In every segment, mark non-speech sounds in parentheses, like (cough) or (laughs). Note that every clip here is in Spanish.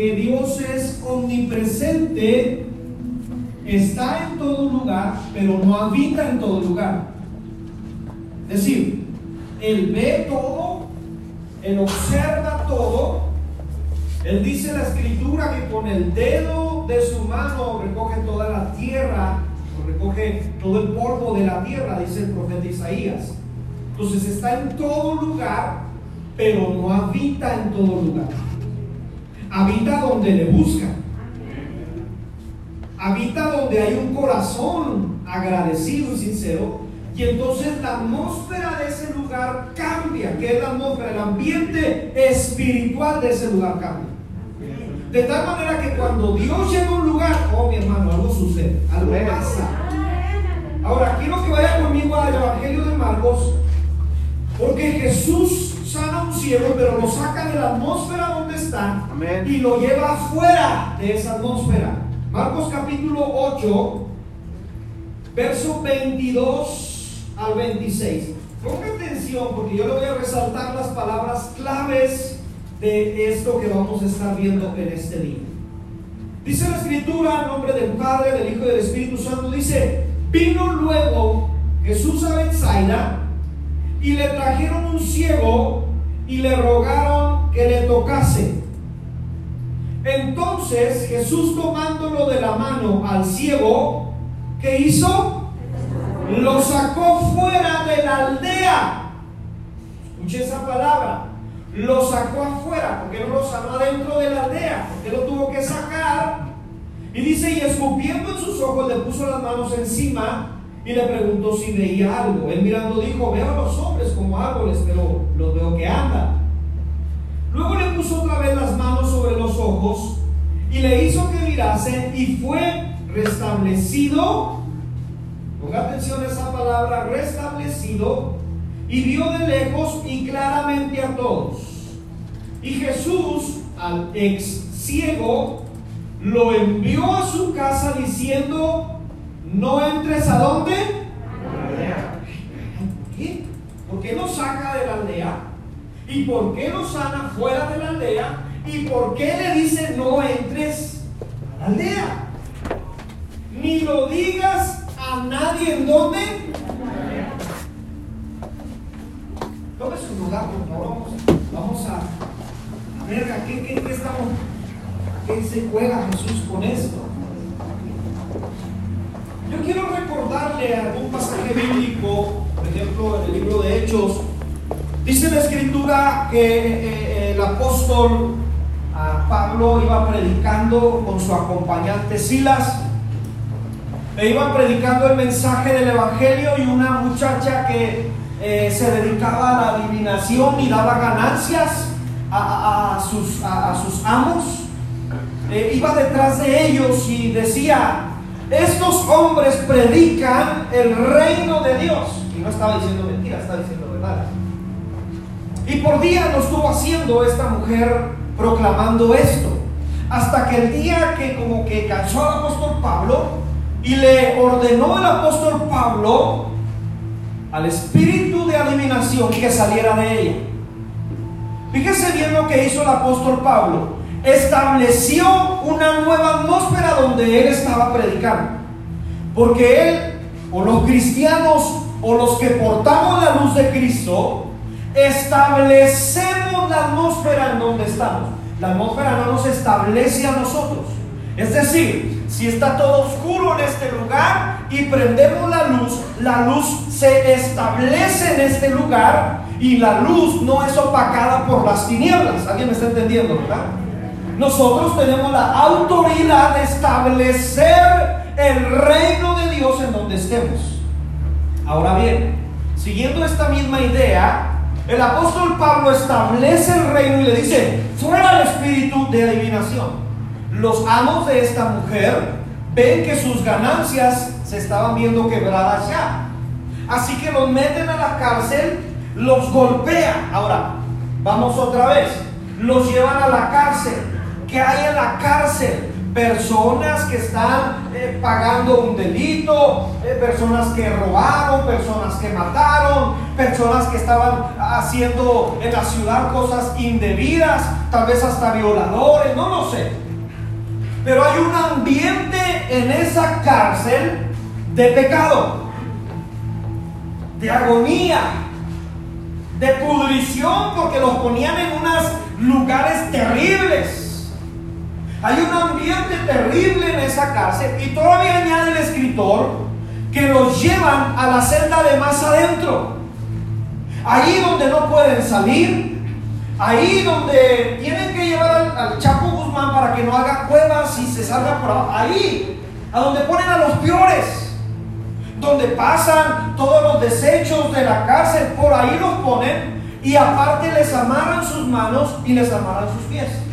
que Dios es omnipresente, está en todo lugar, pero no habita en todo lugar. Es decir, Él ve todo, Él observa todo. Él dice la escritura que con el dedo de su mano recoge toda la tierra, recoge todo el polvo de la tierra, dice el profeta Isaías. Entonces está en todo lugar, pero no habita en todo lugar. Habita donde le buscan. Habita donde hay un corazón agradecido y sincero. Y entonces la atmósfera de ese lugar cambia. que es la atmósfera? El ambiente espiritual de ese lugar cambia. De tal manera que cuando Dios llega a un lugar, oh mi hermano, algo sucede, algo pasa. Ahora quiero que vaya conmigo al Evangelio de Marcos, porque Jesús sana a un ciego, pero lo saca de la atmósfera donde está y lo lleva afuera de esa atmósfera. Marcos capítulo 8, verso 22 al 26. Ponga atención porque yo le voy a resaltar las palabras claves de esto que vamos a estar viendo en este día. Dice la escritura en nombre del Padre, del Hijo y del Espíritu Santo, dice, vino luego Jesús a Bethsaida y le trajeron un ciego y le rogaron que le tocase. Entonces Jesús tomándolo de la mano al ciego, ¿qué hizo? Lo sacó fuera de la aldea. Escuche esa palabra. Lo sacó afuera, porque no lo sanó adentro de la aldea, porque lo tuvo que sacar. Y dice, y escupiendo en sus ojos, le puso las manos encima y le preguntó si veía algo. Él mirando dijo, veo a los hombres como árboles, pero los veo que andan. Luego le puso otra vez las manos sobre los ojos y le hizo que mirase y fue restablecido. Ponga atención a esa palabra, restablecido. Y vio de lejos y claramente a todos. Y Jesús al ex ciego lo envió a su casa diciendo, no entres a dónde? ¿Por qué? ¿Por qué lo saca de la aldea? ¿Y por qué lo sana fuera de la aldea? ¿Y por qué le dice no entres a la aldea? Ni lo digas a nadie en dónde. Tome su lugar, por favor. Vamos, a, a ver a qué, qué, qué estamos, a qué se juega Jesús con esto. Yo quiero recordarle algún pasaje bíblico, por ejemplo, en el libro de Hechos. Dice la escritura que eh, eh, el apóstol Pablo iba predicando con su acompañante Silas. E iba predicando el mensaje del Evangelio y una muchacha que eh, se dedicaba a la adivinación y daba ganancias a, sus, a sus, amos. iba detrás de ellos y decía, estos hombres predican el reino de Dios. Y no estaba diciendo mentira, estaba diciendo verdad. Y por día lo estuvo haciendo esta mujer proclamando esto. Hasta que el día que como que cansó al apóstol Pablo y le ordenó el apóstol Pablo al espíritu de adivinación que saliera de ella. Fíjese bien lo que hizo el apóstol Pablo estableció una nueva atmósfera donde él estaba predicando. Porque él, o los cristianos, o los que portamos la luz de Cristo, establecemos la atmósfera en donde estamos. La atmósfera no nos establece a nosotros. Es decir, si está todo oscuro en este lugar y prendemos la luz, la luz se establece en este lugar y la luz no es opacada por las tinieblas. ¿Alguien me está entendiendo, verdad? Nosotros tenemos la autoridad de establecer el reino de Dios en donde estemos. Ahora bien, siguiendo esta misma idea, el apóstol Pablo establece el reino y le dice, fuera el espíritu de adivinación. Los amos de esta mujer ven que sus ganancias se estaban viendo quebradas ya. Así que los meten a la cárcel, los golpean. Ahora, vamos otra vez. Los llevan a la cárcel que hay en la cárcel. personas que están eh, pagando un delito, eh, personas que robaron, personas que mataron, personas que estaban haciendo en la ciudad cosas indebidas, tal vez hasta violadores, no lo sé. Pero hay un ambiente en esa cárcel de pecado, de agonía, de pudrición, porque los ponían en unos lugares terribles hay un ambiente terrible en esa cárcel y todavía añade el escritor que los llevan a la celda de más adentro. Ahí donde no pueden salir, ahí donde tienen que llevar al, Chapo Guzmán para que no haga cuevas y se salga por ahí, a donde ponen a los peores, donde pasan todos los desechos de la cárcel, por ahí los ponen y aparte les amarran sus manos y les amarran sus pies.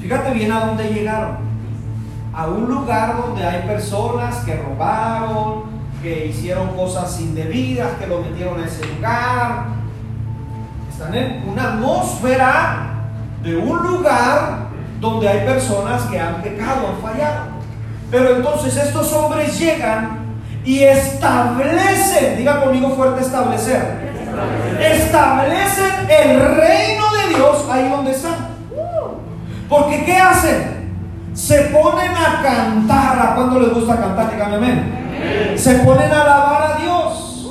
Fíjate bien a dónde llegaron. A un lugar donde hay personas que robaron, que hicieron cosas indebidas, que lo metieron a ese lugar. Están en una atmósfera de un lugar donde hay personas que han pecado, han fallado. Pero entonces estos hombres llegan y establecen, diga conmigo fuerte establecer, establecen el reino de Dios ahí donde están. Porque ¿qué hacen? Se ponen a cantar. ¿A cuándo les gusta cantar? Dígame amén. Se ponen a alabar a Dios.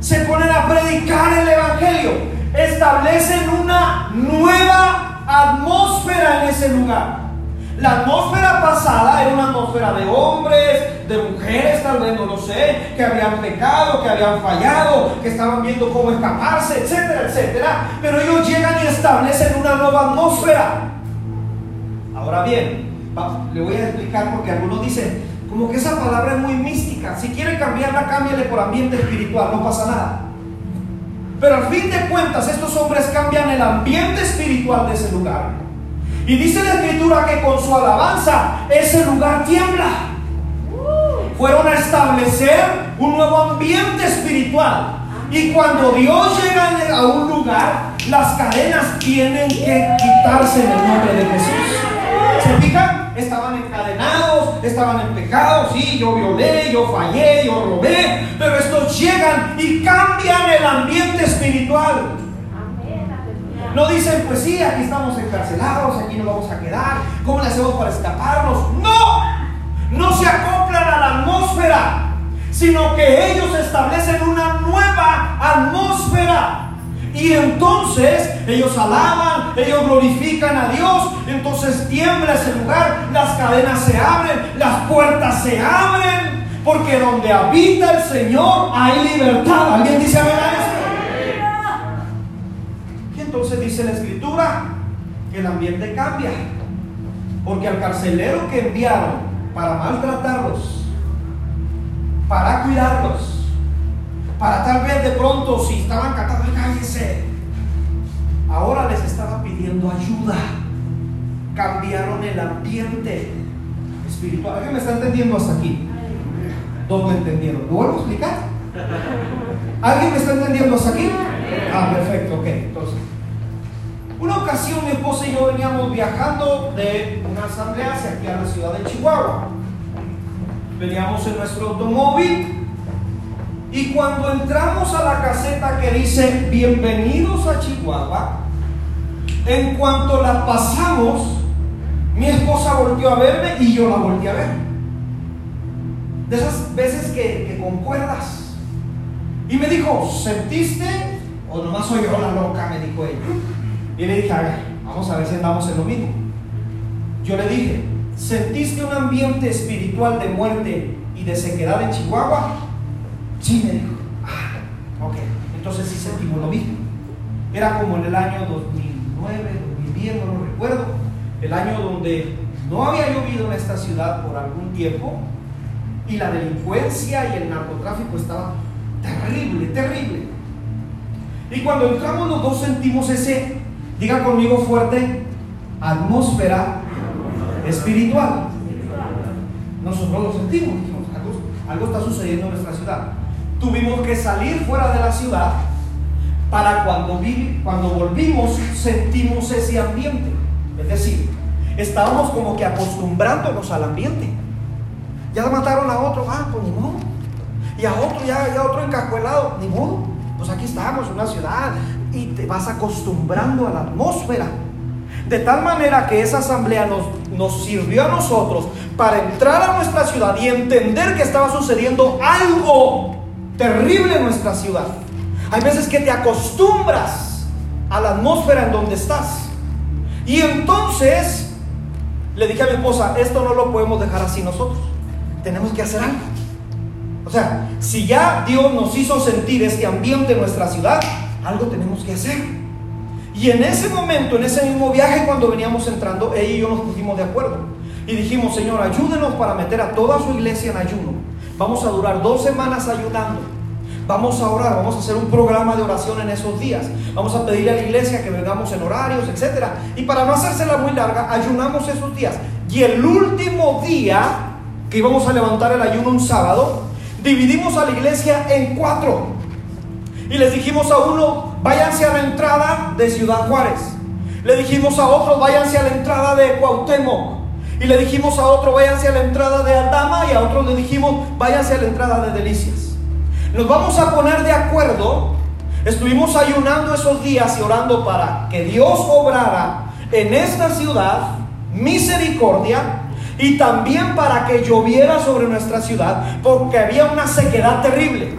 Se ponen a predicar el Evangelio. Establecen una nueva atmósfera en ese lugar. La atmósfera pasada era una atmósfera de hombres, de mujeres, tal vez no lo sé, que habían pecado, que habían fallado, que estaban viendo cómo escaparse, etcétera, etcétera. Pero ellos llegan y establecen una nueva atmósfera. Ahora bien, le voy a explicar porque algunos dicen, como que esa palabra es muy mística. Si quiere cambiarla, cámbiale por ambiente espiritual, no pasa nada. Pero al fin de cuentas, estos hombres cambian el ambiente espiritual de ese lugar. Y dice la escritura que con su alabanza ese lugar tiembla. Fueron a establecer un nuevo ambiente espiritual. Y cuando Dios llega a un lugar, las cadenas tienen que quitarse en el nombre de Jesús. ¿Se fijan? Estaban encadenados, estaban en pecado, sí, yo violé, yo fallé, yo robé, pero estos llegan y cambian el ambiente espiritual. No dicen, pues sí, aquí estamos encarcelados, aquí nos vamos a quedar, ¿cómo le hacemos para escaparnos? No, no se acoplan a la atmósfera, sino que ellos establecen una nueva atmósfera. Y entonces ellos alaban, ellos glorifican a Dios, entonces tiembla ese lugar, las cadenas se abren, las puertas se abren, porque donde habita el Señor hay libertad. ¿Alguien dice amén a eso? Y entonces dice la escritura que el ambiente cambia, porque al carcelero que enviaron para maltratarlos, para cuidarlos, para tal vez de pronto, si estaban cantando, cállense. Ahora les estaba pidiendo ayuda. Cambiaron el ambiente espiritual. ¿Alguien me está entendiendo hasta aquí? ¿Dónde me entendieron? ¿Lo vuelvo a explicar? ¿Alguien me está entendiendo hasta aquí? Ah, perfecto, ok. Entonces, una ocasión mi esposa y yo veníamos viajando de una asamblea hacia aquí a la ciudad de Chihuahua. Veníamos en nuestro automóvil y cuando entramos a la caseta que dice bienvenidos a Chihuahua, en cuanto la pasamos, mi esposa volvió a verme y yo la volví a ver. De esas veces que, concuerdas. Y me dijo, ¿sentiste? O nomás soy yo la loca, me dijo ella. Y le dije, a ver, vamos a ver si andamos en lo mismo. Yo le dije, ¿sentiste un ambiente espiritual de muerte y de sequedad en Chihuahua? Sí, me dijo. Ah, ok. Entonces sí sentimos lo mismo. Era como en el año 2009, 2010, no lo recuerdo. El año donde no había llovido en esta ciudad por algún tiempo y la delincuencia y el narcotráfico estaba terrible, terrible. Y cuando entramos los dos sentimos ese, diga conmigo fuerte, atmósfera espiritual. Nosotros lo sentimos, algo, algo está sucediendo en nuestra ciudad tuvimos que salir fuera de la ciudad para cuando, cuando volvimos sentimos ese ambiente. Es decir, estábamos como que acostumbrándonos al ambiente. Ya mataron a otro, ah, pues ni modo. Y a otro, ya, ya otro encajuelado, ni modo. Pues aquí estamos, una ciudad, y te vas acostumbrando a la atmósfera. De tal manera que esa asamblea nos, nos sirvió a nosotros para entrar a nuestra ciudad y entender que estaba sucediendo algo terrible en nuestra ciudad. Hay veces que te acostumbras a la atmósfera en donde estás. Y entonces le dije a mi esposa, esto no lo podemos dejar así nosotros. Tenemos que hacer algo. O sea, si ya Dios nos hizo sentir este ambiente en nuestra ciudad, algo tenemos que hacer. Y en ese momento, en ese mismo viaje, cuando veníamos entrando, ella y yo nos pusimos de acuerdo. Y dijimos, Señor, ayúdenos para meter a toda su iglesia en ayuno. Vamos a durar dos semanas ayudando. Vamos a orar, vamos a hacer un programa de oración en esos días. Vamos a pedirle a la iglesia que vengamos en horarios, etc. Y para no hacérsela muy larga, ayunamos esos días. Y el último día que íbamos a levantar el ayuno un sábado, dividimos a la iglesia en cuatro. Y les dijimos a uno, váyanse a la entrada de Ciudad Juárez. Le dijimos a otro, váyanse a la entrada de Cuauhtémoc. Y le dijimos a otro, váyanse a la entrada de Aldama. Y a otro le dijimos, váyanse a la entrada de Delicias. Nos vamos a poner de acuerdo. Estuvimos ayunando esos días y orando para que Dios obrara en esta ciudad misericordia y también para que lloviera sobre nuestra ciudad, porque había una sequedad terrible.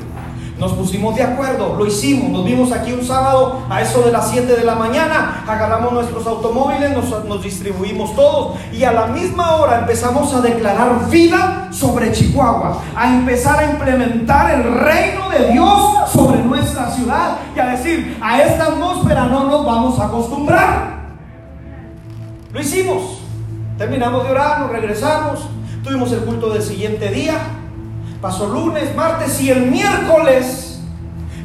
Nos pusimos de acuerdo, lo hicimos, nos vimos aquí un sábado a eso de las 7 de la mañana, agarramos nuestros automóviles, nos, distribuimos todos y a la misma hora empezamos a declarar vida sobre Chihuahua, a empezar a implementar el reino de Dios sobre nuestra ciudad y a decir, a esta atmósfera no nos vamos a acostumbrar. Lo hicimos, terminamos de orar, nos regresamos, tuvimos el culto del siguiente día Pasó lunes, martes y el miércoles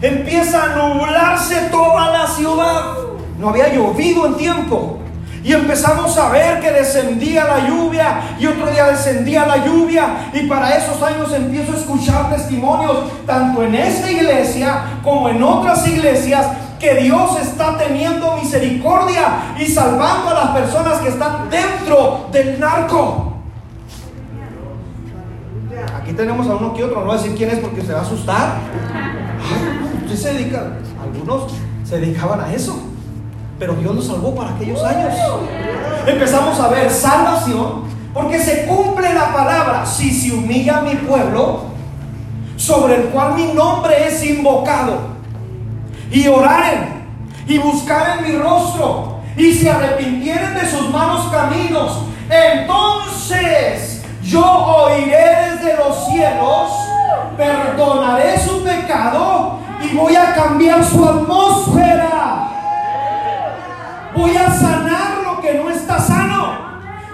empieza a nublarse toda la ciudad. No había llovido en tiempo. Y empezamos a ver que descendía la lluvia y otro día descendía la lluvia. Y para esos años empiezo a escuchar testimonios, tanto en esta iglesia como en otras iglesias, que Dios está teniendo misericordia y salvando a las personas que están dentro del narco. Aquí tenemos a uno que otro, no voy a decir quién es porque se va a asustar. usted se dedica, algunos se dedicaban a eso, pero Dios nos salvó para aquellos años. Empezamos a ver salvación porque se cumple la palabra, si se humilla mi pueblo, sobre el cual mi nombre es invocado, y oraren y buscaren mi rostro y se arrepintieren de sus malos caminos, entonces yo oiré desde los cielos, perdonaré su pecado y voy a cambiar su atmósfera. Voy a sanar lo que no está sano.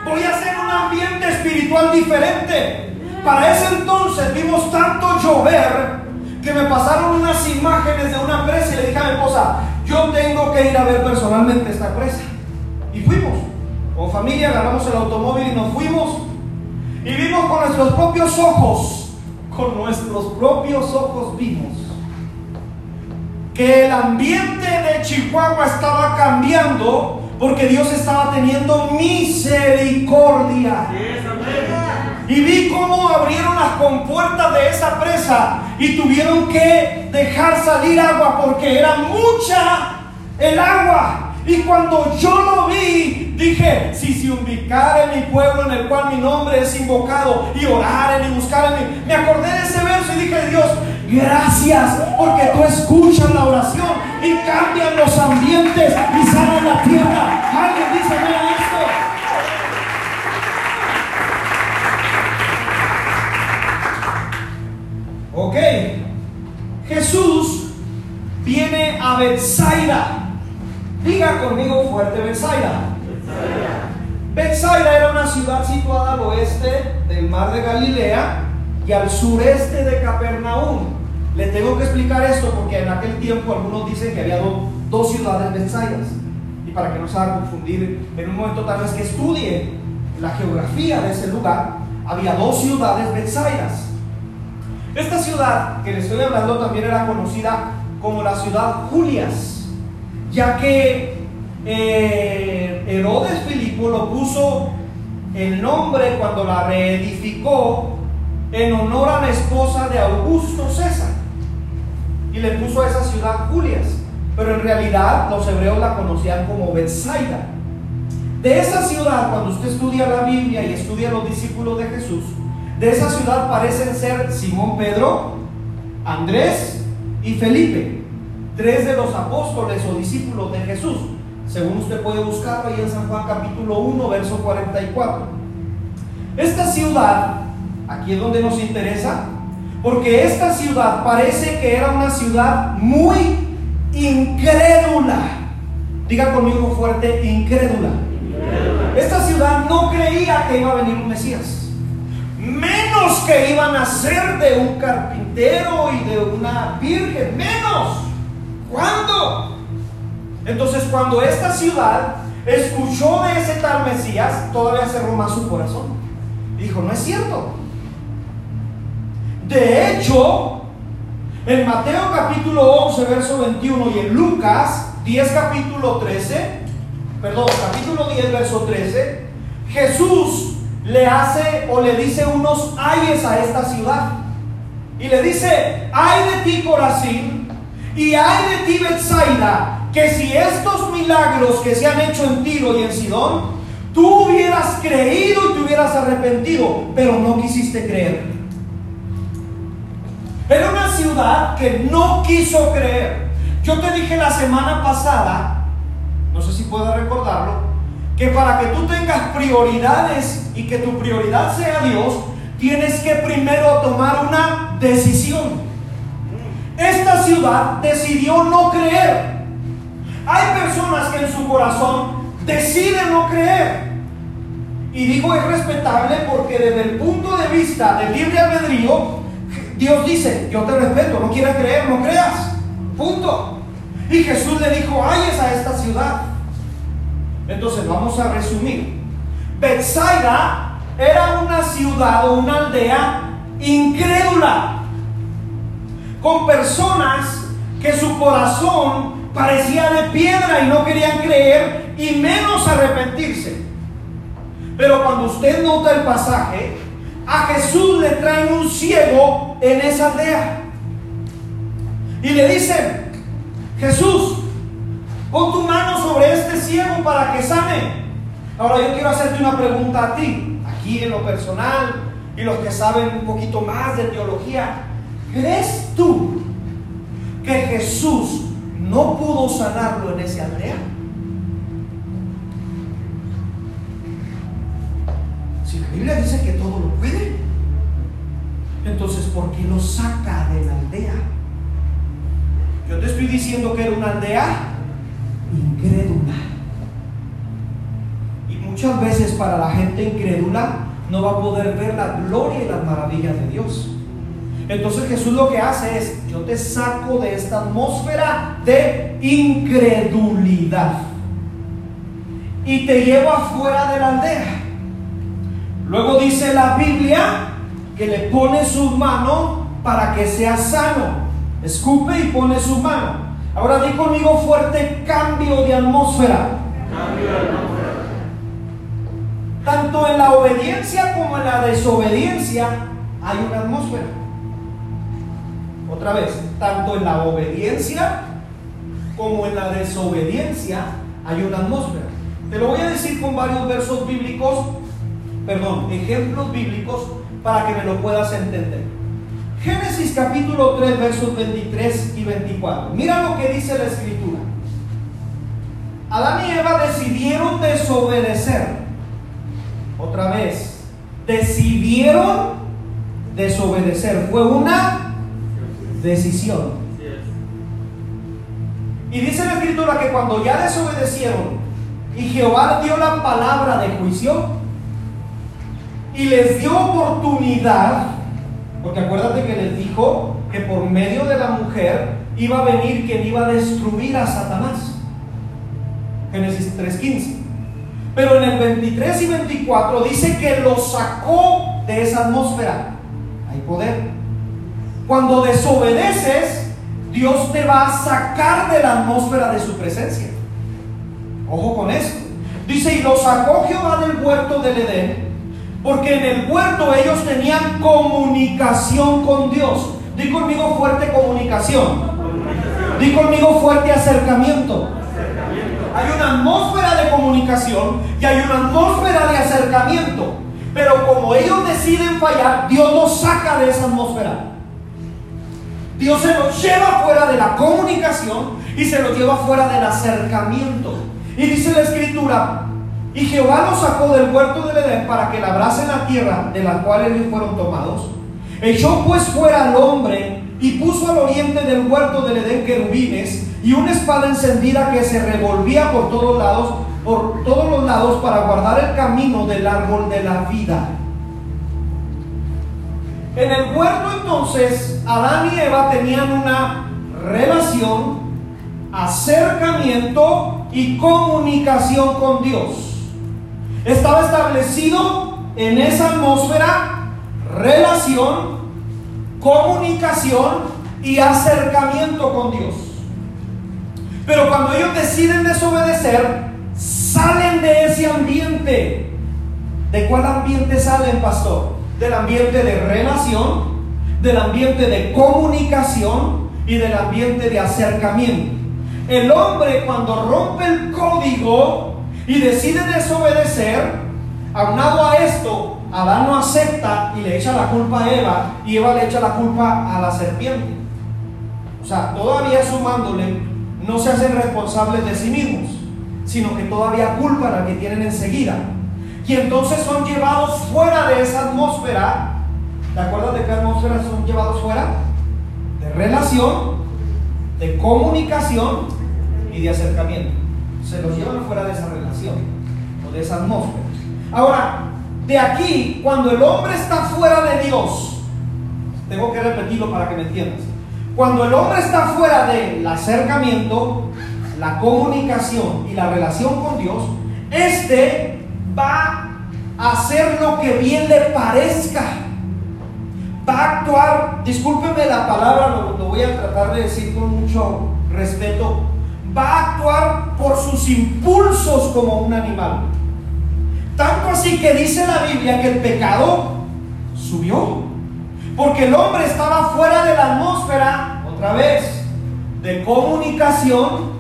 Voy a hacer un ambiente espiritual diferente. Para ese entonces vimos tanto llover que me pasaron unas imágenes de una presa y le dije a mi esposa, yo tengo que ir a ver personalmente esta presa. Y fuimos. Con familia agarramos el automóvil y nos fuimos. Y vimos con nuestros propios ojos, con nuestros propios ojos vimos que el ambiente de Chihuahua estaba cambiando porque Dios estaba teniendo misericordia. Y vi cómo abrieron las compuertas de esa presa y tuvieron que dejar salir agua porque era mucha el agua. Y cuando yo lo vi, dije, si se ubicara en mi pueblo en el cual mi nombre es invocado y oraren y buscaren, me acordé de ese verso y dije, Dios, gracias porque tú escuchas la oración y cambian los ambientes y sanan la tierra. Alguien dice, mira esto. Ok, Jesús viene a Bethsaida Diga conmigo fuerte Bethsaida. Bethsaida era una ciudad situada al oeste del mar de Galilea y al sureste de Capernaum. Le tengo que explicar esto porque en aquel tiempo algunos dicen que había dos ciudades Bethsaidas. Y para que no se haga confundir, en un momento tal vez que estudie la geografía de ese lugar, había dos ciudades Bethsaidas. Esta ciudad que le estoy hablando también era conocida como la ciudad Julias ya que eh, Herodes Filipo lo puso el nombre cuando la reedificó en honor a la esposa de Augusto César. Y le puso a esa ciudad Julias. Pero en realidad los hebreos la conocían como Bethsaida. De esa ciudad, cuando usted estudia la Biblia y estudia los discípulos de Jesús, de esa ciudad parecen ser Simón Pedro, Andrés y Felipe, tres de los apóstoles o discípulos de Jesús. Según usted puede buscarlo ahí en San Juan capítulo 1, verso 44. Esta ciudad, aquí es donde nos interesa, porque esta ciudad parece que era una ciudad muy incrédula. Diga conmigo fuerte, incrédula. Esta ciudad no creía que iba a venir un Mesías. Menos que iban a ser de un carpintero y de una virgen. Menos. ¿Cuándo? Entonces cuando esta ciudad escuchó de ese tal Mesías, todavía cerró más su corazón. Dijo, no es cierto. De hecho, en Mateo capítulo 11, verso 21 y en Lucas 10 capítulo 13, perdón, capítulo 10, verso 13, Jesús le hace o le dice unos ayes a esta ciudad. Y le dice, ay de ti Corazín y ay de ti Betsaida, que si estos milagros que se han hecho en Tiro y en Sidón, tú hubieras creído y te hubieras arrepentido, pero no quisiste creer. Era una ciudad que no quiso creer. Yo te dije la semana pasada, no sé si puedo recordarlo, que para que tú tengas prioridades y que tu prioridad sea Dios, tienes que primero tomar una decisión. Esta ciudad decidió no creer. Hay personas que en su corazón deciden no creer. Y digo es respetable porque desde el punto de vista del libre albedrío, Dios dice, yo te respeto, no quieras creer, no creas. Punto. Y Jesús le dijo, ayes a esta ciudad. Entonces vamos a resumir. Bethsaida era una ciudad o una aldea incrédula, con personas que su corazón parecía de piedra y no querían creer y menos arrepentirse. Pero cuando usted nota el pasaje, a Jesús le traen un ciego en esa aldea. Y le dicen, Jesús, pon tu mano sobre este ciego para que sane. Ahora yo quiero hacerte una pregunta a ti, aquí en lo personal, y los que saben un poquito más de teología. ¿Crees tú que Jesús no pudo sanarlo en esa aldea? Si la Biblia dice que todo lo puede, entonces ¿por qué lo saca de la aldea? Yo te estoy diciendo que era una aldea incrédula. Y muchas veces para la gente incrédula no va a poder ver la gloria y las maravillas de Dios. Entonces Jesús lo que hace es, yo te saco de esta atmósfera de incredulidad y te llevo afuera de la aldea. Luego dice la Biblia que le pone su mano para que sea sano. Escupe y pone su mano. Ahora di conmigo fuerte cambio de atmósfera. Cambio de atmósfera. Tanto en la obediencia como en la desobediencia hay una atmósfera. Otra vez, tanto en la obediencia como en la desobediencia hay una atmósfera. Te lo voy a decir con varios versos bíblicos, perdón, ejemplos bíblicos para que me lo puedas entender. Génesis capítulo 3, versos 23 y 24. Mira lo que dice la escritura. Adán y Eva decidieron desobedecer. Otra vez, decidieron desobedecer. Fue una decisión. Y dice la escritura que cuando ya desobedecieron y Jehová dio la palabra de juicio y les dio oportunidad, porque acuérdate que les dijo que por medio de la mujer iba a venir quien iba a destruir a Satanás. Génesis 3.15. Pero en el 23 y 24 dice que lo sacó de esa atmósfera. Hay poder. Cuando desobedeces, Dios te va a sacar de la atmósfera de su presencia. Ojo con eso. Dice, y los sacó Jehová del huerto del Edén, porque en el huerto ellos tenían comunicación con Dios. Di conmigo fuerte comunicación. Di conmigo fuerte acercamiento. Hay una atmósfera de comunicación y hay una atmósfera de acercamiento. Pero como ellos deciden fallar, Dios los saca de esa atmósfera. Dios se los lleva fuera de la comunicación y se los lleva fuera del acercamiento. Y dice la escritura, y Jehová los sacó del huerto del Edén para que labrasen la tierra de la cual ellos fueron tomados. Echó pues fuera al hombre y puso al oriente del huerto del Edén querubines y una espada encendida que se revolvía por todos lados, por todos los lados para guardar el camino del árbol de la vida. En el huerto entonces Adán y Eva tenían una relación, acercamiento y comunicación con Dios. Estaba establecido en esa atmósfera relación, comunicación y acercamiento con Dios. Pero cuando ellos deciden desobedecer, salen de ese ambiente. ¿De cuál ambiente salen, pastor? Del ambiente de relación, del ambiente de comunicación y del ambiente de acercamiento. El hombre cuando rompe el código y decide desobedecer, aunado a esto, Adán no acepta y le echa la culpa a Eva y Eva le echa la culpa a la serpiente. O sea, todavía sumándole, no se hacen responsables de sí mismos, sino que todavía culpan al que tienen enseguida. Y entonces son llevados fuera de esa atmósfera. ¿Te acuerdas de qué atmósfera son llevados fuera? De relación, de comunicación y de acercamiento se los llevan fuera de esa relación o de esa atmósfera. Ahora, de aquí, cuando el hombre está fuera de Dios, tengo que repetirlo para que me entiendas. Cuando el hombre está fuera del acercamiento, la comunicación y la relación con Dios, este va a hacer lo que bien le parezca. Va a actuar, discúlpeme la palabra, lo, lo voy a tratar de decir con mucho respeto, va a actuar por sus impulsos como un animal. Tanto así que dice la Biblia que el pecado subió. Porque el hombre estaba fuera de la atmósfera, otra vez, de comunicación,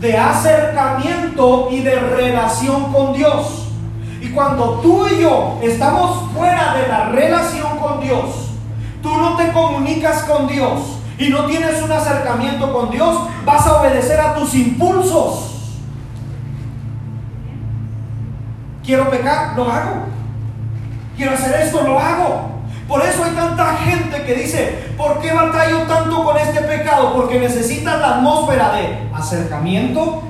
de acercamiento y de relación con Dios. Y cuando tú y yo estamos fuera de la relación con Dios, tú no te comunicas con Dios, y no tienes un acercamiento con Dios, vas a obedecer a tus impulsos. Quiero pecar, lo hago. Quiero hacer esto, lo hago. Por eso hay tanta gente que dice, ¿por qué batallo tanto con este pecado? Porque necesitas la atmósfera de acercamiento,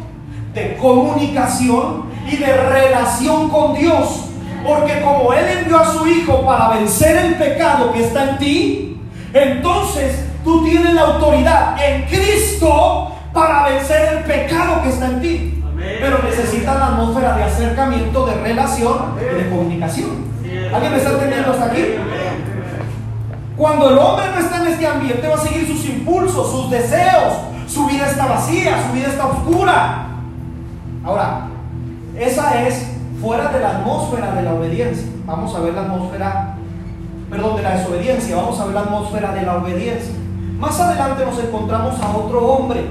de comunicación y de relación con Dios. Porque como Él envió a su Hijo para vencer el pecado que está en ti, entonces Tú tienes la autoridad en Cristo para vencer el pecado que está en ti. Pero necesitas la atmósfera de acercamiento, de relación y de comunicación. ¿Alguien me está entendiendo hasta aquí? Cuando el hombre no está en este ambiente, va a seguir sus impulsos, sus deseos. Su vida está vacía, su vida está oscura. Ahora, esa es fuera de la atmósfera de la obediencia. Vamos a ver la atmósfera, perdón, de la desobediencia. Vamos a ver la atmósfera de la obediencia. Más adelante nos encontramos a otro hombre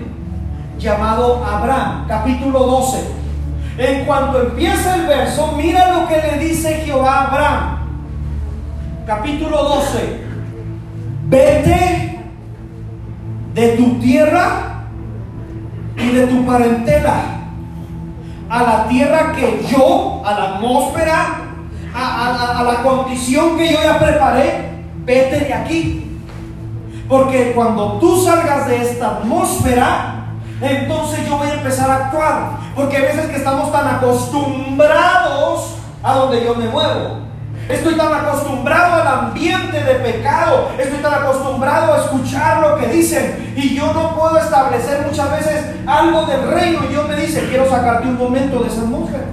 llamado Abraham, capítulo 12. En cuanto empieza el verso, mira lo que le dice Jehová a Abraham. Capítulo 12. Vete de tu tierra y de tu parentela a la tierra que yo, a la atmósfera, a, a la condición que yo ya preparé. Vete de aquí porque cuando tú salgas de esta atmósfera, entonces yo voy a empezar a actuar. Porque hay veces que estamos tan acostumbrados a donde yo me muevo. Estoy tan acostumbrado al ambiente de pecado. Estoy tan acostumbrado a escuchar lo que dicen. Y yo no puedo establecer muchas veces algo del reino. Y Dios me dice, quiero sacarte un momento de esa atmósfera.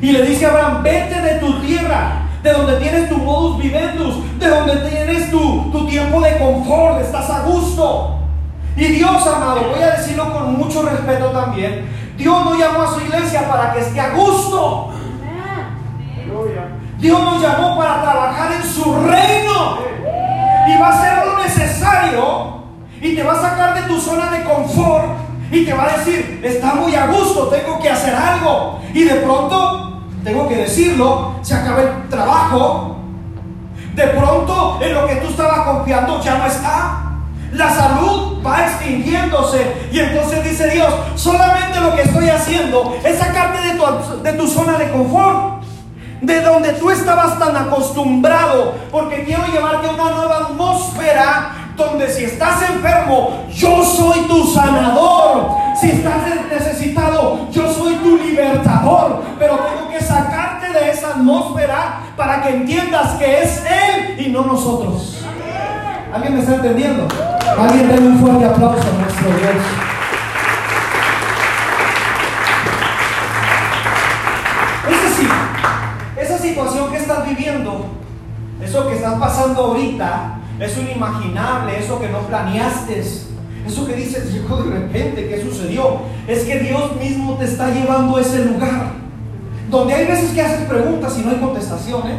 Y le dice a Abraham, vete de tu tierra de donde tienes tu modus vivendus, de donde tienes tu, tu tiempo de confort, estás a gusto. Y Dios, amado, voy a decirlo con mucho respeto también, Dios no llamó a su iglesia para que esté a gusto. Dios nos llamó para trabajar en su reino. Y va a hacer lo necesario. Y te va a sacar de tu zona de confort. Y te va a decir, está muy a gusto, tengo que hacer algo. Y de pronto, tengo que decirlo, se acaba el trabajo. De pronto, en lo que tú estabas confiando ya no está. La salud va extinguiéndose. Y entonces dice Dios, solamente lo que estoy haciendo es sacarte de tu, de tu zona de confort de donde tú estabas tan acostumbrado, porque quiero llevarte a una nueva atmósfera donde si estás enfermo, yo soy tu sanador. Si estás necesitado, yo soy tu libertador. Pero tengo que sacarte de esa atmósfera para que entiendas que es Él y no nosotros. ¿Alguien me está entendiendo? Alguien denle un fuerte aplauso a nuestro Dios. Viviendo, eso que estás pasando ahorita, eso inimaginable, eso que no planeaste, eso que dices, de repente, ¿qué sucedió? Es que Dios mismo te está llevando a ese lugar. Donde hay veces que haces preguntas y no hay contestación, ¿eh?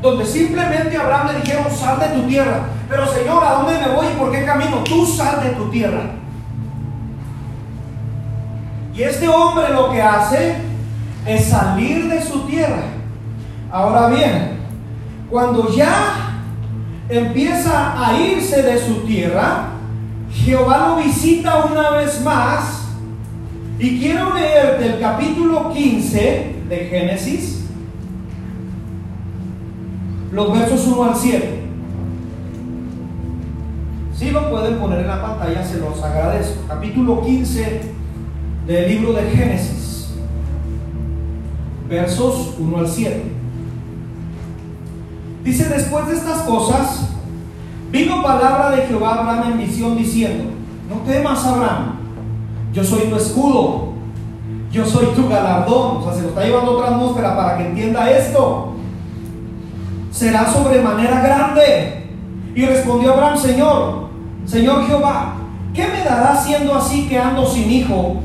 Donde simplemente Abraham le dijeron, sal de tu tierra. Pero Señor, ¿a dónde me voy y por qué camino? Tú sal de tu tierra. Y este hombre lo que hace es salir de su tierra. Ahora bien, cuando ya empieza a irse de su tierra, Jehová lo visita una vez más. Y quiero leerte el capítulo 15 de Génesis, los versos 1 al 7. Si lo pueden poner en la pantalla, se los agradezco. Capítulo 15 del libro de Génesis, versos 1 al 7. Dice, después de estas cosas, vino palabra de Jehová a Abraham en visión diciendo, no temas Abraham, yo soy tu escudo, yo soy tu galardón. O sea, se lo está llevando otra atmósfera para que entienda esto. Será sobremanera grande. Y respondió Abraham, Señor, Señor Jehová, ¿qué me dará siendo así que ando sin hijo?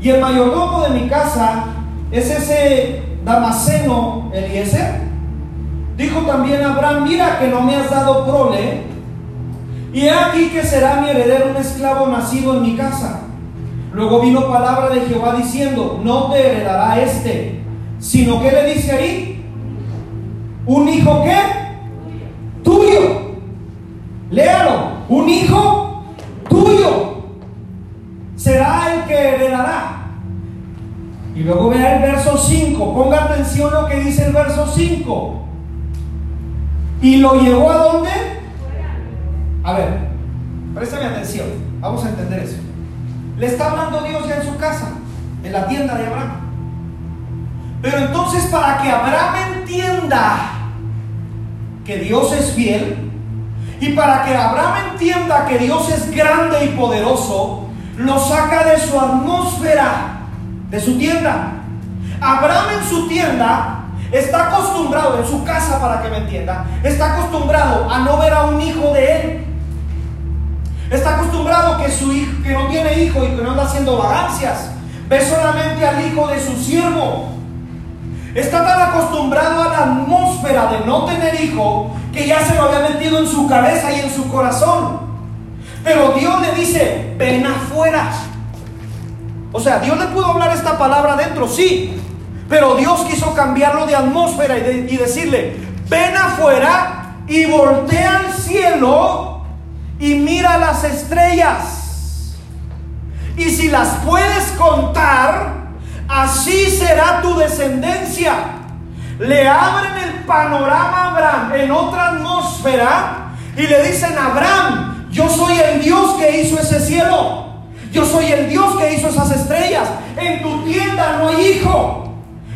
Y el mayordomo de mi casa es ese Damaseno Eliezer. Dijo también Abraham, mira que no me has dado prole, y he aquí que será mi heredero un esclavo nacido en mi casa. Luego vino palabra de Jehová diciendo, no te heredará este, sino que le dice ahí, un hijo qué? Tuyo. Léalo, un hijo tuyo será el que heredará. Y luego vea el verso 5, ponga atención lo que dice el verso 5. ¿Y lo llevó a dónde? A ver, préstame atención, vamos a entender eso. Le está hablando Dios ya en su casa, en la tienda de Abraham. Pero entonces para que Abraham entienda que Dios es fiel y para que Abraham entienda que Dios es grande y poderoso, lo saca de su atmósfera, de su tienda. Abraham en su tienda está acostumbrado, en su casa para que me entienda, está acostumbrado a no ver a un hijo de él. Está acostumbrado que su hijo, que no tiene hijo y que no anda haciendo vagancias, ve solamente al hijo de su siervo. Está tan acostumbrado a la atmósfera de no tener hijo que ya se lo había metido en su cabeza y en su corazón. Pero Dios le dice, ven afuera. O sea, Dios le pudo hablar esta palabra dentro, sí. Pero Dios quiso cambiarlo de atmósfera y, de, y decirle, ven afuera y voltea al cielo y mira las estrellas. Y si las puedes contar, así será tu descendencia. Le abren el panorama a Abraham en otra atmósfera y le dicen, Abraham, yo soy el Dios que hizo ese cielo. Yo soy el Dios que hizo esas estrellas. En tu tienda no hay hijo.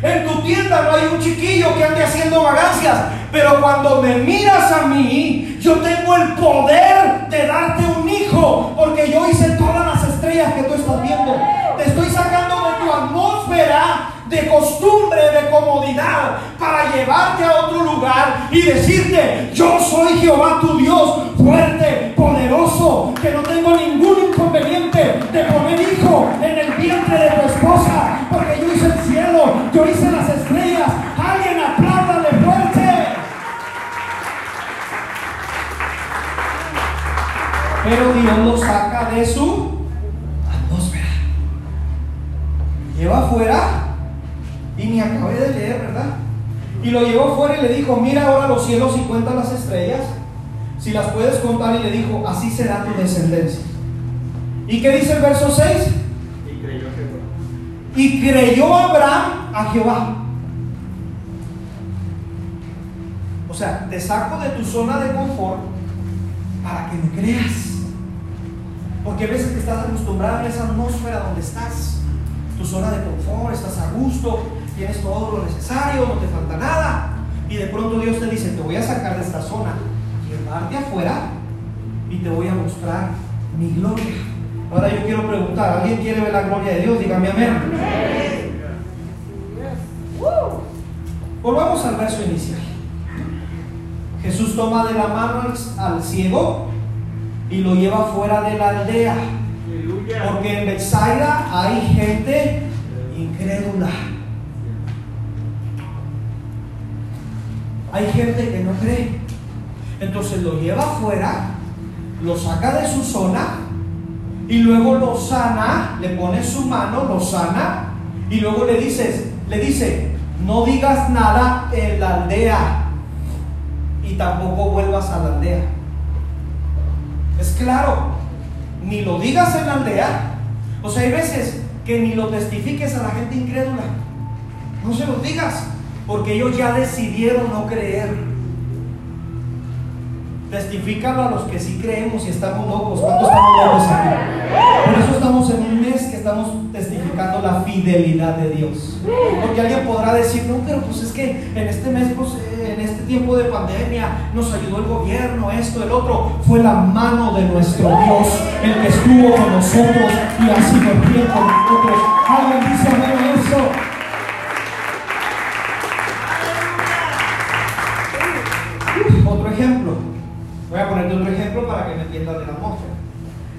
En tu tienda no hay un chiquillo que ande haciendo vagancias. Pero cuando me miras a mí, yo tengo el poder de darte un hijo. Porque yo hice todas las estrellas que tú estás viendo. Te estoy sacando de tu atmósfera de costumbre, de comodidad, para llevarte a otro lugar y decirte, yo soy Jehová tu Dios, fuerte, poderoso, que no tengo ningún inconveniente de poner hijo en el vientre de tu esposa, yo hice las estrellas. Alguien apláudale fuerte. Pero Dios lo saca de su atmósfera. Lleva afuera y ni acabé de leer, ¿verdad? Y lo llevó fuera y le dijo, mira ahora los cielos y cuenta las estrellas, si las puedes contar, y le dijo, así será tu descendencia. ¿Y qué dice el verso 6? Y creyó Abraham a Jehová. O sea, te saco de tu zona de confort para que me creas. Porque a veces que estás acostumbrado a esa atmósfera donde estás, tu zona de confort, estás a gusto, tienes todo lo necesario, no te falta nada. Y de pronto Dios te dice, te voy a sacar de esta zona, llevarte afuera y te voy a mostrar mi gloria. Ahora yo quiero preguntar, ¿alguien quiere ver la gloria de Dios? Dígame amén. Volvamos al verso inicial. Jesús toma de la mano al, ciego y lo lleva fuera de la aldea. Porque en Bethsaida hay gente incrédula. Hay gente que no cree. Entonces lo lleva afuera, lo saca de su zona y luego lo sana, le pone su mano, lo sana y luego le dices, le dice, no digas nada en la aldea y tampoco vuelvas a la aldea. Es claro, ni lo digas en la aldea. O sea, hay veces que ni lo testifiques a la gente incrédula. No se los digas, porque ellos ya decidieron no creer. Testifícalo a los que sí creemos y estamos locos. ¿Cuántos estamos locos aquí? Por eso estamos en un mes que estamos testificando la fidelidad de Dios. Porque alguien podrá decir, no, pero pues es que en este mes, pues en este tiempo de pandemia, nos ayudó el gobierno, esto, el otro. Fue la mano de nuestro Dios el que estuvo con nosotros y así nos con nosotros. Amén eso. Ponerte otro ejemplo para que me entiendan de la atmósfera.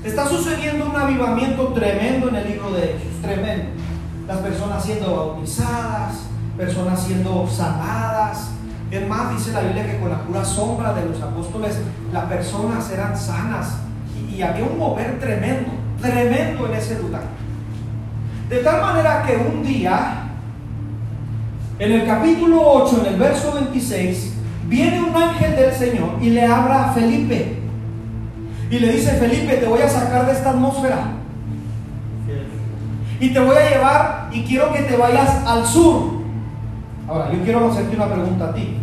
Está sucediendo un avivamiento tremendo en el libro de Hechos, tremendo. Las personas siendo bautizadas, personas siendo sanadas. Es más, dice la Biblia que con la pura sombra de los apóstoles las personas eran sanas. Y, y había un mover tremendo, tremendo en ese lugar. De tal manera que un día, en el capítulo 8, en el verso 26, viene un ángel del Señor y le habla a Felipe. Y le dice, Felipe, te voy a sacar de esta atmósfera. Y te voy a llevar y quiero que te vayas al sur. Ahora, yo quiero hacerte una pregunta a ti.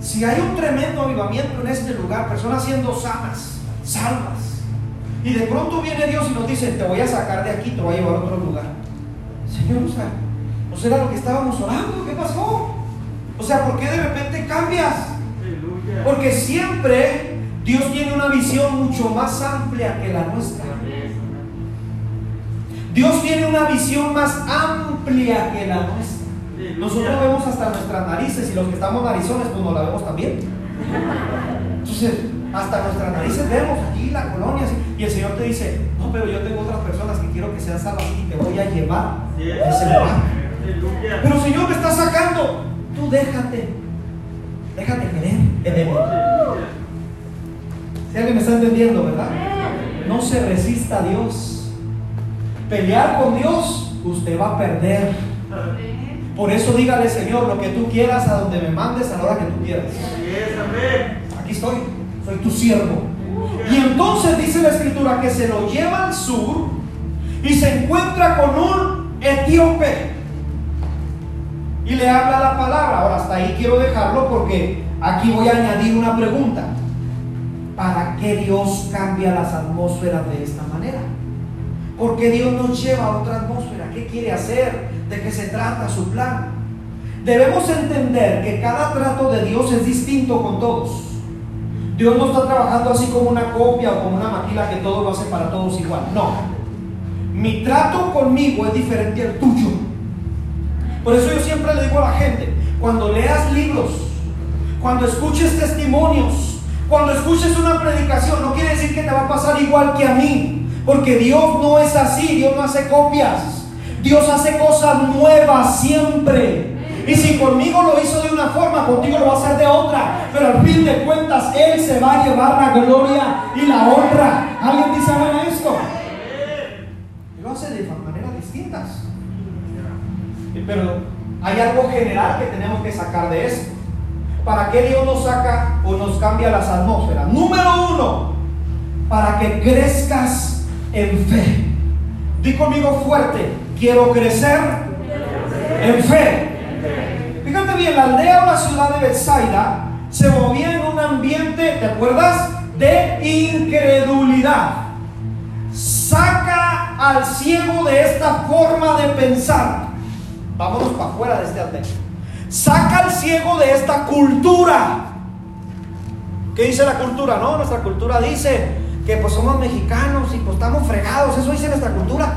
Si hay un tremendo avivamiento en este lugar, personas siendo sanas, salvas, y de pronto viene Dios y nos dice, te voy a sacar de aquí, te voy a llevar a otro lugar. Señor, o sea, ¿no será lo que estábamos orando? ¿Qué pasó? O sea, ¿por qué de repente cambias? Porque siempre Dios tiene una visión mucho más amplia que la nuestra. Dios tiene una visión más amplia que la nuestra. Nosotros vemos hasta nuestras narices y los que estamos narizones pues nos la vemos también. Entonces, hasta nuestras narices vemos aquí la colonia y el Señor te dice, no, pero yo tengo otras personas que quiero que sean salvas y te voy a llevar ese lugar. Pero Señor me está sacando. Tú déjate. Déjate querer. en él. Si alguien me está entendiendo, ¿verdad? No se resista a Dios. Pelear con Dios, usted va a perder. Por eso dígale, Señor, lo que tú quieras, a donde me mandes, a la hora que tú quieras. Aquí estoy, soy tu siervo. Y entonces dice la escritura que se lo lleva al sur y se encuentra con un etíope. Y le habla la palabra. Ahora hasta ahí quiero dejarlo porque aquí voy a añadir una pregunta. ¿Para qué Dios cambia las atmósferas de esta manera? ¿Por qué Dios nos lleva a otra atmósfera? ¿Qué quiere hacer? ¿De qué se trata su plan? Debemos entender que cada trato de Dios es distinto con todos. Dios no está trabajando así como una copia o como una maquila que todo lo hace para todos igual. No. Mi trato conmigo es diferente al tuyo. Por eso yo siempre le digo a la gente, cuando leas libros, cuando escuches testimonios, cuando escuches una predicación, no quiere decir que te va a pasar igual que a mí, porque Dios no es así, Dios no hace copias, Dios hace cosas nuevas siempre. Y si conmigo lo hizo de una forma, contigo lo va a hacer de otra. Pero al fin de cuentas, Él se va a llevar la gloria y la honra. ¿Alguien dice a esto? Lo hace de maneras distintas. Pero hay algo general que tenemos que sacar de esto. ¿Para qué Dios nos saca o nos cambia las atmósferas? Número uno, para que crezcas en fe. Di conmigo fuerte, quiero crecer en fe. Fíjate bien, la aldea o la ciudad de Bethsaida se movía en un ambiente, ¿te acuerdas? De incredulidad. Saca al ciego de esta forma de pensar. Vámonos para afuera de este aldea. Saca al ciego de esta cultura. ¿Qué dice la cultura? No, nuestra cultura dice que pues somos mexicanos y pues estamos fregados. Eso dice nuestra cultura.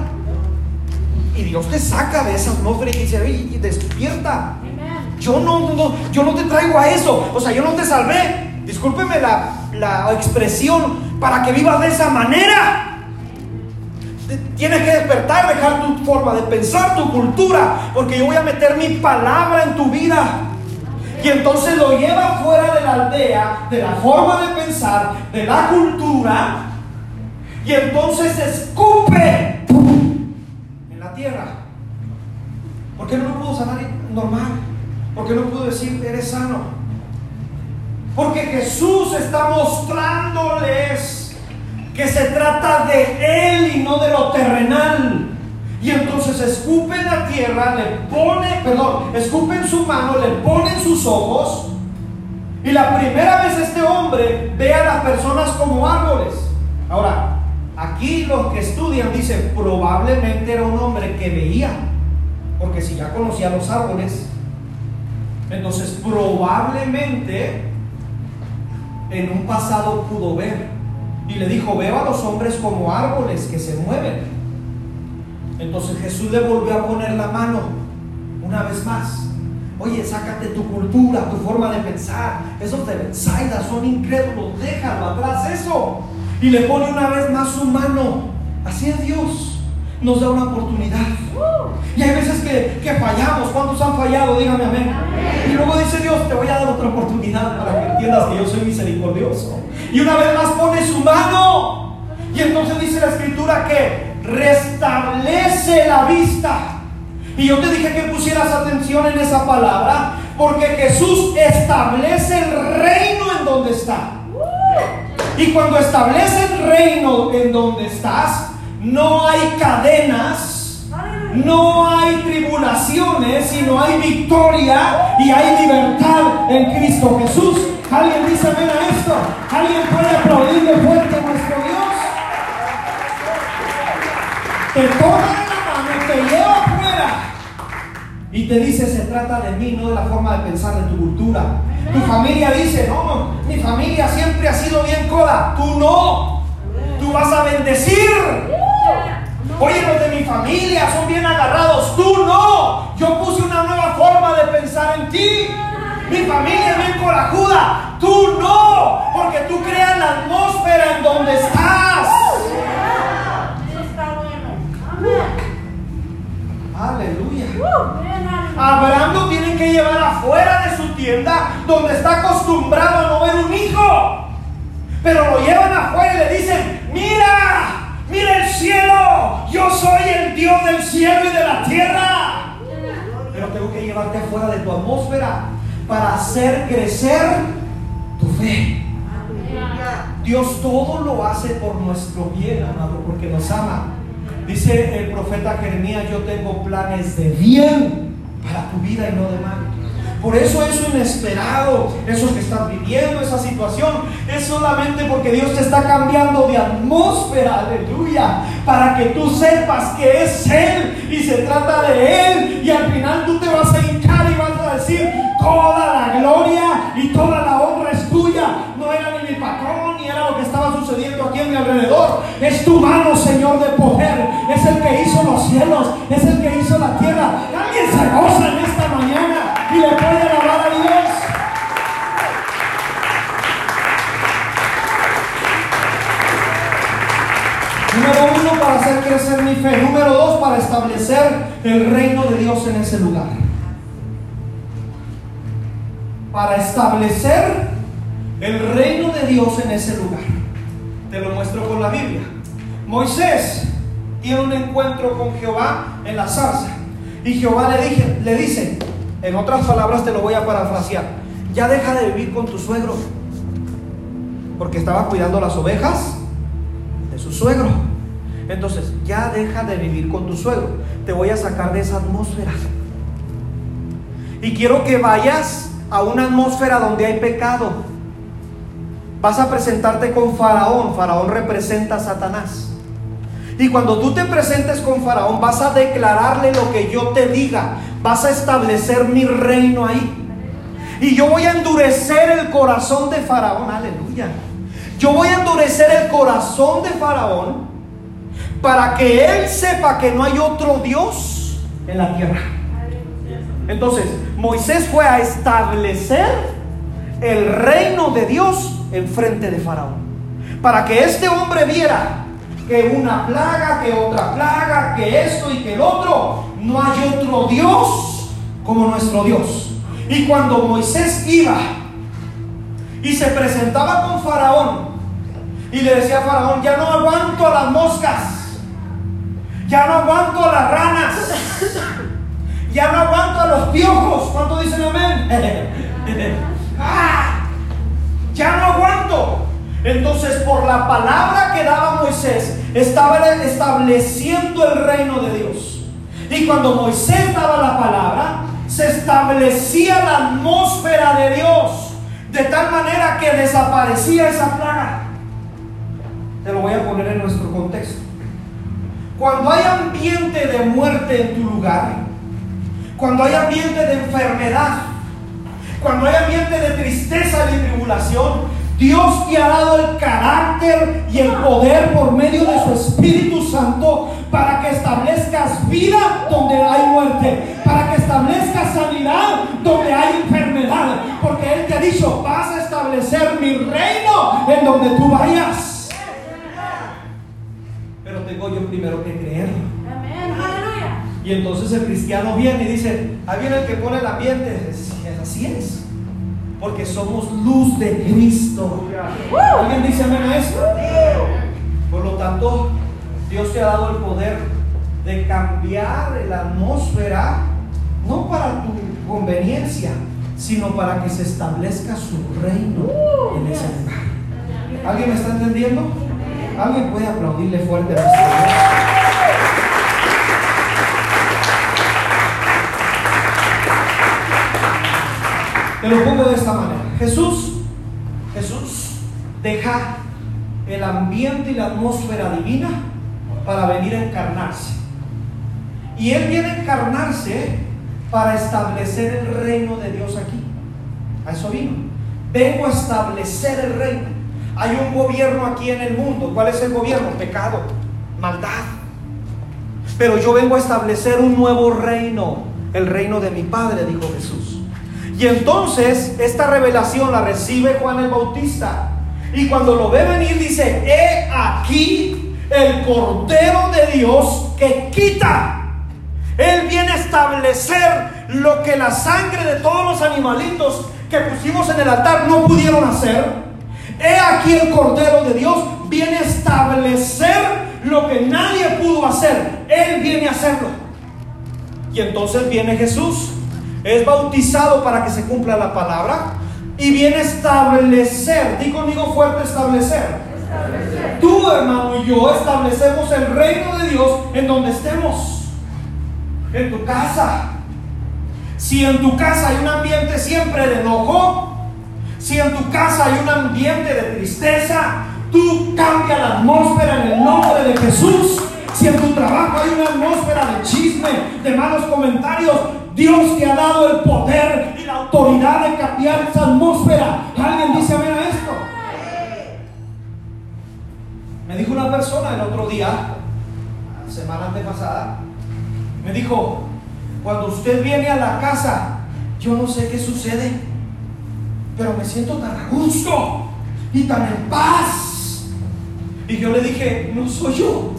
Y Dios te saca de esa atmósfera y dice, y despierta. Yo no, no, yo no te traigo a eso. O sea, yo no te salvé. Discúlpeme la, la expresión para que vivas de esa manera. Tienes que despertar, dejar tu forma de pensar, tu cultura, porque yo voy a meter mi palabra en tu vida. Y entonces lo lleva fuera de la aldea, de la forma de pensar, de la cultura, y entonces escupe en la tierra. ¿Por qué no lo pudo sanar normal? ¿Por qué no pudo decir, eres sano? Porque Jesús está mostrándoles que se trata de Él y no de lo terrenal. Y entonces escupe la tierra, le pone, perdón, escupe en su mano, le pone en sus ojos. Y la primera vez este hombre ve a las personas como árboles. Ahora, aquí los que estudian dicen, probablemente era un hombre que veía. Porque si ya conocía los árboles, entonces probablemente en un pasado pudo ver. Y le dijo, veo a los hombres como árboles que se mueven. Entonces Jesús le volvió a poner la mano una vez más. Oye, sácate tu cultura, tu forma de pensar. Esos de Bethsaida son incrédulos, déjalo atrás eso. Y le pone una vez más su mano. Así es Dios. Nos da una oportunidad. Y hay veces que, que fallamos. ¿Cuántos han fallado? Dígame amén. Y luego dice Dios, te voy a dar otra oportunidad para que entiendas que yo soy misericordioso. Y una vez más pone su mano. Y entonces dice la escritura que restablece la vista. Y yo te dije que pusieras atención en esa palabra, porque Jesús establece el reino en donde está. Y cuando establece el reino en donde estás, no hay cadenas, no hay tribulaciones, sino hay victoria y hay libertad en Cristo Jesús. ¿Alguien dice amén a esto? ¿Alguien puede aplaudirle fuerte a nuestro Dios? Te toma de la mano, te lleva afuera y te dice, se trata de mí, no de la forma de pensar de tu cultura. Tu familia dice, no, mi familia siempre ha sido bien coda. Tú no. Tú vas a bendecir. Oye, los de mi familia son bien agarrados. Tú no. Yo puse una nueva forma de pensar en ti. Mi familia es bien corajuda. Tú no. Porque tú creas la atmósfera en donde estás. Aleluya. Abraham lo tienen que llevar afuera de su tienda donde está acostumbrado a no ver un hijo. Pero lo llevan afuera y le dicen, mira, mira el cielo, yo soy el Dios del cielo y de la tierra. Pero tengo que llevarte afuera de tu atmósfera para hacer crecer tu fe. Dios todo lo hace por nuestro bien, amado, porque nos ama. Dice el profeta Jeremías, yo tengo planes de bien para tu vida y no de mal. Por eso eso inesperado, eso que estás viviendo, esa situación, es solamente porque Dios te está cambiando de atmósfera, aleluya, para que tú sepas que es Él y se trata de Él y al final tú te vas a hincar y vas a decir, toda la gloria y toda la honra es tuya. No era ni mi patrón ni era lo que estaba sucediendo aquí en mi alrededor. Es tu mano, Señor, de poder. Es el que hizo los cielos, es el que hizo la tierra. Alguien se goza en esta mañana y le puede alabar a Dios. Número uno, para hacer crecer mi fe. Número dos, para establecer el reino de Dios en ese lugar. Para establecer el reino de Dios en ese lugar. Te lo muestro con la Biblia. Moisés tiene un encuentro con Jehová en la zarza. Y Jehová le dice, en otras palabras te lo voy a parafrasear, ya deja de vivir con tu suegro, porque estaba cuidando las ovejas de su suegro. Entonces, ya deja de vivir con tu suegro, te voy a sacar de esa atmósfera. Y quiero que vayas a una atmósfera donde hay pecado. Vas a presentarte con Faraón, Faraón representa a Satanás. Y cuando tú te presentes con Faraón, vas a declararle lo que yo te diga. Vas a establecer mi reino ahí. Y yo voy a endurecer el corazón de Faraón. Aleluya. Yo voy a endurecer el corazón de Faraón para que él sepa que no hay otro Dios en la tierra. Entonces, Moisés fue a establecer el reino de Dios en frente de Faraón. Para que este hombre viera que una plaga, que otra plaga, que esto y que el otro. No hay otro Dios como nuestro Dios. Y cuando Moisés iba y se presentaba con Faraón y le decía a Faraón, ya no aguanto a las moscas, ya no aguanto a las ranas, ya no aguanto a los piojos. ¿Cuánto dicen amén? (laughs) ¡Ah! Ya no aguanto. Entonces, por la palabra que daba Moisés, estaba estableciendo el reino de Dios. Y cuando Moisés daba la palabra, se establecía la atmósfera de Dios, de tal manera que desaparecía esa plaga. Te lo voy a poner en nuestro contexto. Cuando hay ambiente de muerte en tu lugar, cuando hay ambiente de enfermedad, cuando hay ambiente de tristeza y tribulación, Dios te ha dado el carácter y el poder por medio de su Espíritu Santo para que establezcas vida donde hay muerte, para que establezcas sanidad donde hay enfermedad, porque Él te ha dicho, vas a establecer mi reino en donde tú vayas. Pero tengo yo primero que creerlo. Y entonces el cristiano viene y dice, ahí viene el que pone el ambiente. Así es porque somos luz de Cristo. ¿Alguien dice amén a esto? Por lo tanto, Dios te ha dado el poder de cambiar la atmósfera, no para tu conveniencia, sino para que se establezca su reino en ese lugar. ¿Alguien me está entendiendo? ¿Alguien puede aplaudirle fuerte a Te lo pongo de esta manera. Jesús, Jesús deja el ambiente y la atmósfera divina para venir a encarnarse. Y Él viene a encarnarse para establecer el reino de Dios aquí. A eso vino. Vengo a establecer el reino. Hay un gobierno aquí en el mundo. ¿Cuál es el gobierno? Pecado, maldad. Pero yo vengo a establecer un nuevo reino. El reino de mi Padre, dijo Jesús. Y entonces esta revelación la recibe Juan el Bautista. Y cuando lo ve venir dice, he aquí el Cordero de Dios que quita. Él viene a establecer lo que la sangre de todos los animalitos que pusimos en el altar no pudieron hacer. He aquí el Cordero de Dios viene a establecer lo que nadie pudo hacer. Él viene a hacerlo. Y entonces viene Jesús es bautizado para que se cumpla la palabra y viene a establecer, di conmigo fuerte establecer. establecer. Tú, hermano, y yo establecemos el reino de Dios en donde estemos, en tu casa. Si en tu casa hay un ambiente siempre de enojo, si en tu casa hay un ambiente de tristeza, tú cambia la atmósfera en el nombre de Jesús. Si en tu trabajo hay una atmósfera de chisme, de malos comentarios, Dios te ha dado el poder y la autoridad de cambiar esa atmósfera. ¿Alguien dice amén a esto? Me dijo una persona el otro día, semana antepasada, me dijo, cuando usted viene a la casa, yo no sé qué sucede, pero me siento tan a gusto y tan en paz. Y yo le dije, no soy yo,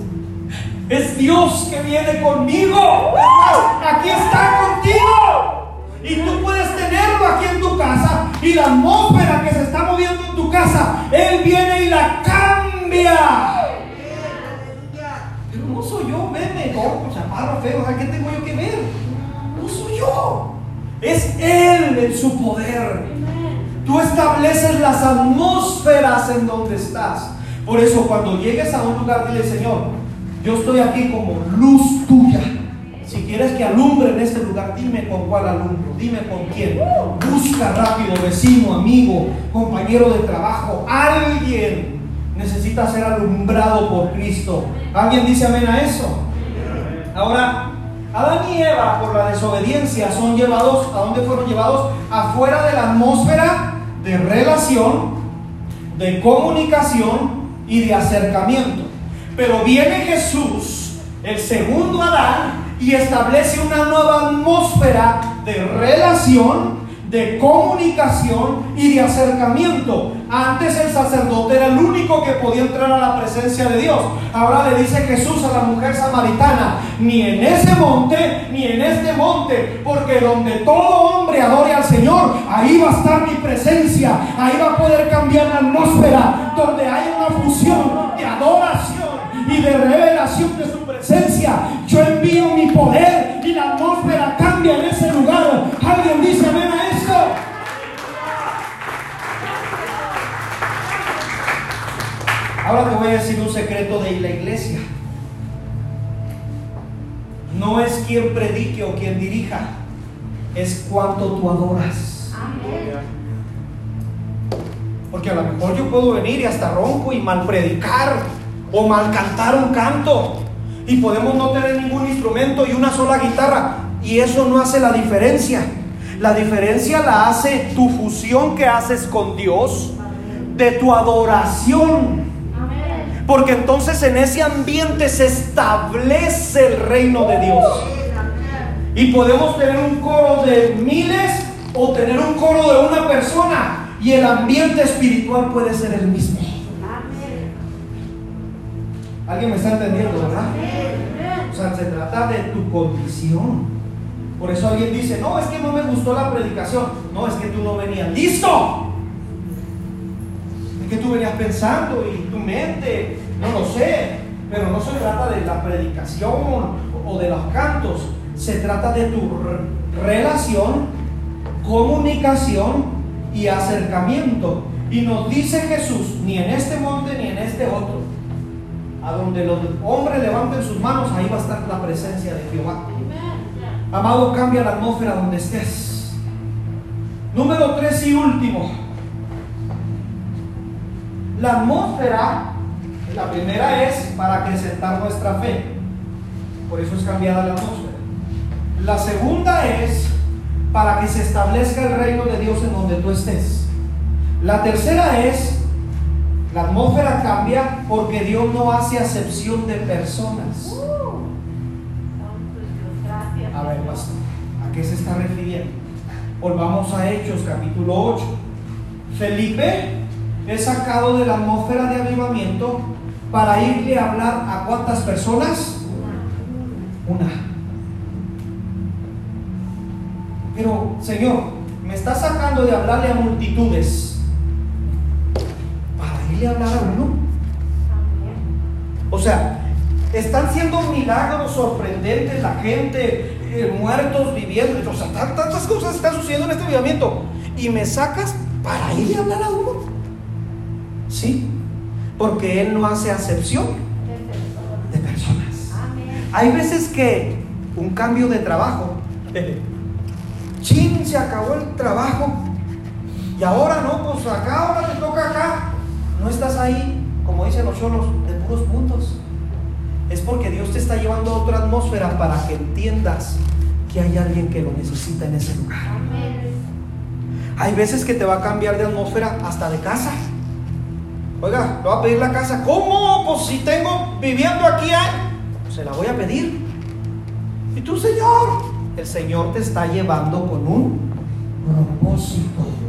Es Dios que viene conmigo. Aquí está contigo. Y tú puedes tenerlo aquí en tu casa. Y la atmósfera que se está moviendo en tu casa, Él viene y la cambia. Pero no soy yo, veme, gordo, chaparro, feo. ¿Qué tengo yo que ver? No soy yo. Es Él en su poder. Tú estableces las atmósferas en donde estás. Por eso cuando llegues a un lugar, dile, Señor, yo estoy aquí como luz tuya. Si quieres que alumbre en este lugar, dime con cuál alumbro, dime con quién. Busca rápido, vecino, amigo, compañero de trabajo, alguien necesita ser alumbrado por Cristo. ¿Alguien dice amén a eso? Ahora, Adán y Eva por la desobediencia son llevados, ¿a dónde fueron llevados? Afuera de la atmósfera de relación, de comunicación y de acercamiento. Pero viene Jesús, el segundo Adán, y establece una nueva atmósfera de relación, de comunicación y de acercamiento. Antes el sacerdote era el único que podía entrar a la presencia de Dios. Ahora le dice Jesús a la mujer samaritana, ni en ese monte, ni en este monte, porque donde todo hombre adore al Señor, ahí va a estar mi presencia, ahí va a poder cambiar la atmósfera, donde hay una fusión de adoración y de revelación de su presencia. Yo envío mi poder y la atmósfera cambia en ese lugar. Alguien dice amén a esto. Ahora te voy a decir un secreto de la iglesia. No es quien predique o quien dirija, es cuánto tú adoras. Porque a lo mejor yo puedo venir y hasta ronco y mal predicar o mal cantar un canto. Y podemos no tener ningún instrumento y una sola guitarra. Y eso no hace la diferencia. La diferencia la hace tu fusión que haces con Dios, de tu adoración. Porque entonces en ese ambiente se establece el reino de Dios. Y podemos tener un coro de miles o tener un coro de una persona. Y el ambiente espiritual puede ser el mismo. ¿Alguien me está entendiendo, verdad? O sea, se trata de tu condición. Por eso alguien dice, no, es que no me gustó la predicación. No, es que tú no venías listo. Es que tú venías pensando y tu mente, no lo sé. Pero no se trata de la predicación o de los cantos. Se trata de tu relación, comunicación y acercamiento. Y nos dice Jesús, ni en este monte ni en este otro a donde los hombres levanten sus manos, ahí va a estar la presencia de Jehová. Amado, cambia la atmósfera donde estés. Número tres y último. La atmósfera, la primera es para acrecentar nuestra fe. Por eso es cambiada la atmósfera. La segunda es para que se establezca el reino de Dios en donde tú estés. La tercera es la atmósfera cambia porque Dios no hace acepción de personas. A ver, pastor, ¿a qué se está refiriendo? Volvamos a Hechos, capítulo 8. Felipe es sacado de la atmósfera de avivamiento para irle a hablar a cuántas personas? Una. Pero, Señor, me está sacando de hablarle a multitudes hablar a uno. O sea, están siendo milagros sorprendentes, la gente, eh, muertos viviendo, o sea, tantas cosas están sucediendo en este avivamiento. Y me sacas para ir a hablar a uno. Sí, porque Él no hace acepción de personas. Hay veces que un cambio de trabajo, (laughs) chin, se acabó el trabajo. Y ahora no, pues acá, ahora te toca acá. No estás ahí, como dicen los cholos, de puros puntos. Es porque Dios te está llevando a otra atmósfera para que entiendas que hay alguien que lo necesita en ese lugar. Hay veces que te va a cambiar de atmósfera hasta de casa. Oiga, le voy a pedir la casa. ¿Cómo? Pues si tengo viviendo aquí, ¿eh? se la voy a pedir. ¿Y tú, Señor? El Señor te está llevando con un propósito.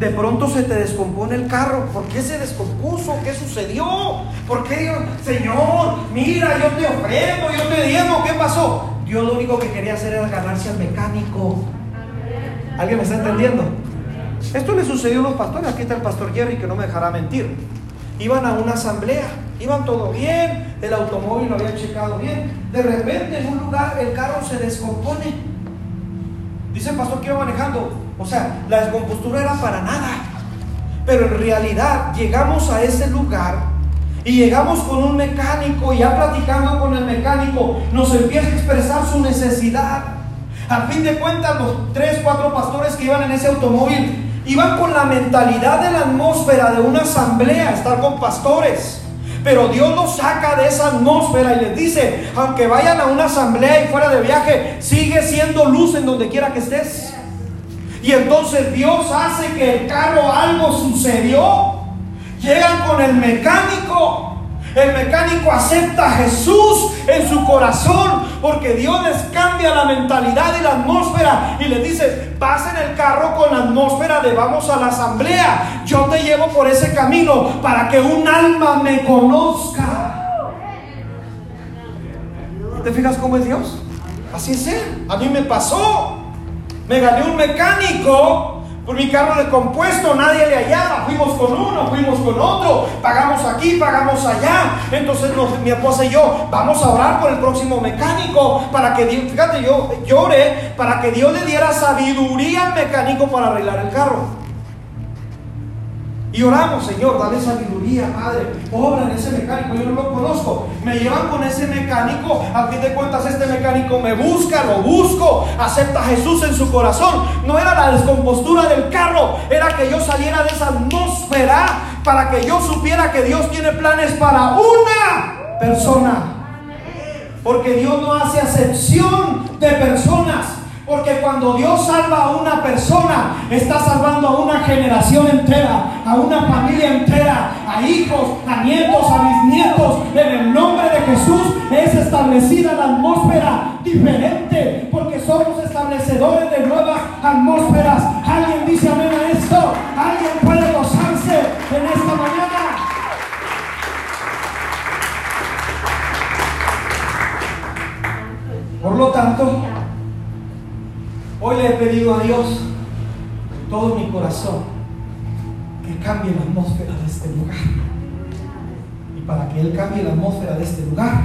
De pronto se te descompone el carro. ¿Por qué se descompuso? ¿Qué sucedió? ¿Por qué Dios, Señor, mira, yo te ofrendo, yo te digo, ¿qué pasó? Dios lo único que quería hacer era ganarse al mecánico. ¿Alguien me está entendiendo? Esto le sucedió a los pastores. Aquí está el pastor Jerry que no me dejará mentir. Iban a una asamblea, iban todo bien, el automóvil lo habían checado bien. De repente en un lugar el carro se descompone. Dice el pastor que iba manejando. O sea, la descompostura era para nada. Pero en realidad llegamos a ese lugar y llegamos con un mecánico y ya platicando con el mecánico nos empieza a expresar su necesidad. Al fin de cuentas, los tres, cuatro pastores que iban en ese automóvil iban con la mentalidad de la atmósfera de una asamblea, estar con pastores. Pero Dios los saca de esa atmósfera y les dice, aunque vayan a una asamblea y fuera de viaje, sigue siendo luz en donde quiera que estés. Y entonces Dios hace que el carro algo sucedió. Llegan con el mecánico. El mecánico acepta a Jesús en su corazón porque Dios les cambia la mentalidad y la atmósfera y les dice, pasen el carro con la atmósfera de vamos a la asamblea. Yo te llevo por ese camino para que un alma me conozca. ¿Te fijas cómo es Dios? Así es Él. A mí me pasó. Me gané un mecánico por mi carro descompuesto, nadie le hallaba. Fuimos con uno, fuimos con otro, pagamos aquí, pagamos allá. Entonces mi esposa y yo vamos a orar por el próximo mecánico para que Dios, fíjate, yo lloré para que Dios le diera sabiduría al mecánico para arreglar el carro. Y oramos, Señor, dale sabiduría, Padre. Obra en ese mecánico, yo no lo conozco. Me llevan con ese mecánico. A fin de cuentas, este mecánico me busca, lo busco. Acepta a Jesús en su corazón. No era la descompostura del carro, era que yo saliera de esa atmósfera para que yo supiera que Dios tiene planes para una persona. Porque Dios no hace acepción de personas. Porque cuando Dios salva a una persona, está salvando a una generación entera, a una familia entera, a hijos, a nietos, a bisnietos. En el nombre de Jesús es establecida la atmósfera diferente, porque somos establecedores de nuevas atmósferas. ¿Alguien dice amén a esto? ¿Alguien puede gozarse en esta mañana? Por lo tanto, Hoy le he pedido a Dios todo mi corazón que cambie la atmósfera de este lugar. Y para que Él cambie la atmósfera de este lugar,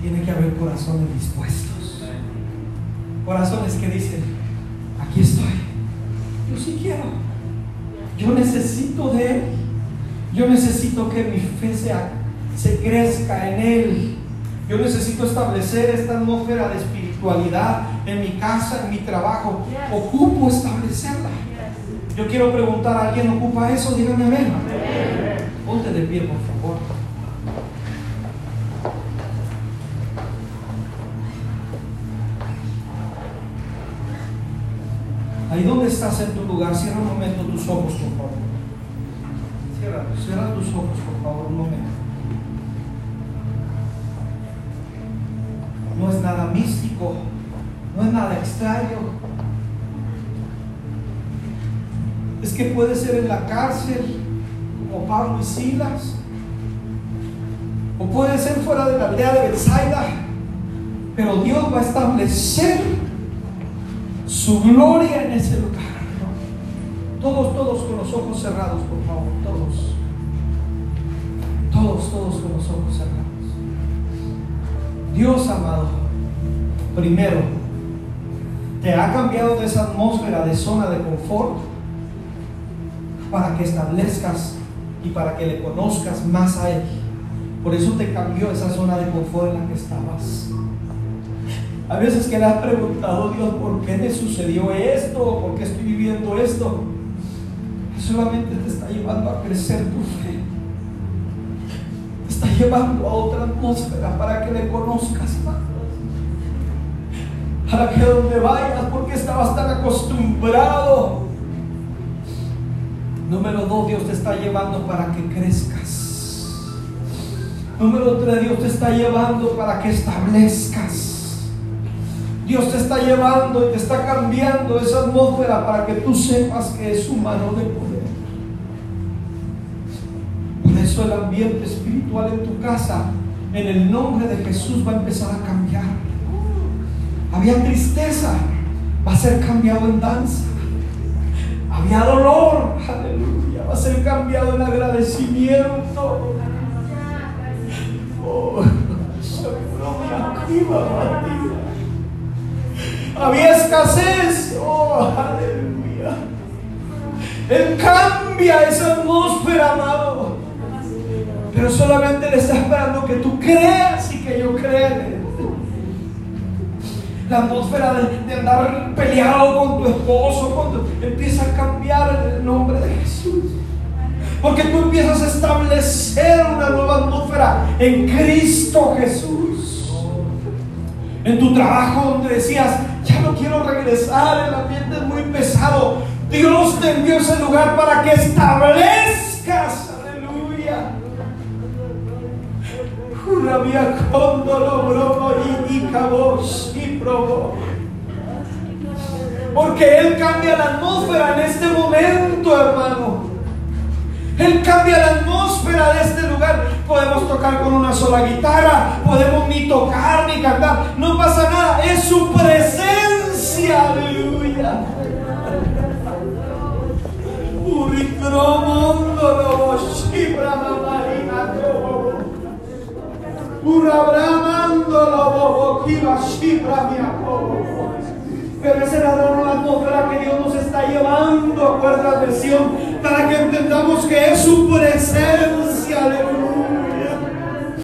tiene que haber corazones dispuestos. Corazones que dicen, aquí estoy, yo sí quiero, yo necesito de Él, yo necesito que mi fe se crezca en Él. Yo necesito establecer esta atmósfera de espiritualidad en mi casa, en mi trabajo. Ocupo establecerla. Yo quiero preguntar a alguien, ¿ocupa eso? Dígame amén. Ponte de pie, por favor. Ahí donde estás en tu lugar, cierra un momento tus ojos, por favor. Cierra, cierra tus ojos, por favor, un momento. No es nada místico, no es nada extraño. Es que puede ser en la cárcel, como Pablo y Silas, o puede ser fuera de la aldea de Bethsaida, pero Dios va a establecer su gloria en ese lugar. Todos, todos con los ojos cerrados, por favor, todos. Todos, todos con los ojos cerrados. Dios amado, primero, te ha cambiado de esa atmósfera de zona de confort para que establezcas y para que le conozcas más a Él. Por eso te cambió esa zona de confort en la que estabas. A veces que le has preguntado, Dios, ¿por qué me sucedió esto? ¿Por qué estoy viviendo esto? solamente te está llevando a crecer tu fe. Llevando a otra atmósfera para que le conozcas más para que donde vayas, porque estabas tan acostumbrado. Número dos, Dios te está llevando para que crezcas. Número tres, Dios te está llevando para que establezcas. Dios te está llevando y te está cambiando esa atmósfera para que tú sepas que es su mano de poder. El ambiente espiritual en tu casa, en el nombre de Jesús, va a empezar a cambiar. Había tristeza, va a ser cambiado en danza. Había dolor, aleluya, va a ser cambiado en agradecimiento. Oh, había escasez, oh, aleluya. Él cambia esa atmósfera, amado. Pero solamente le está esperando que tú creas y que yo crea él la atmósfera de, andar peleado con tu esposo, cuando empieza a cambiar en el nombre de Jesús. Porque tú empiezas a establecer una nueva atmósfera en Cristo Jesús. En tu trabajo donde decías, ya no quiero regresar, el ambiente es muy pesado. Dios te envió ese lugar para que establezcas, aleluya, Rabia lo bromo y y probo. Porque Él cambia la atmósfera en este momento, hermano. Él cambia la atmósfera de este lugar. Podemos tocar con una sola guitarra, podemos ni tocar ni cantar. No pasa nada, es su presencia. Aleluya. Pero esa era la atmósfera que Dios nos está llevando a cuarta versión para que entendamos que es su presencia, aleluya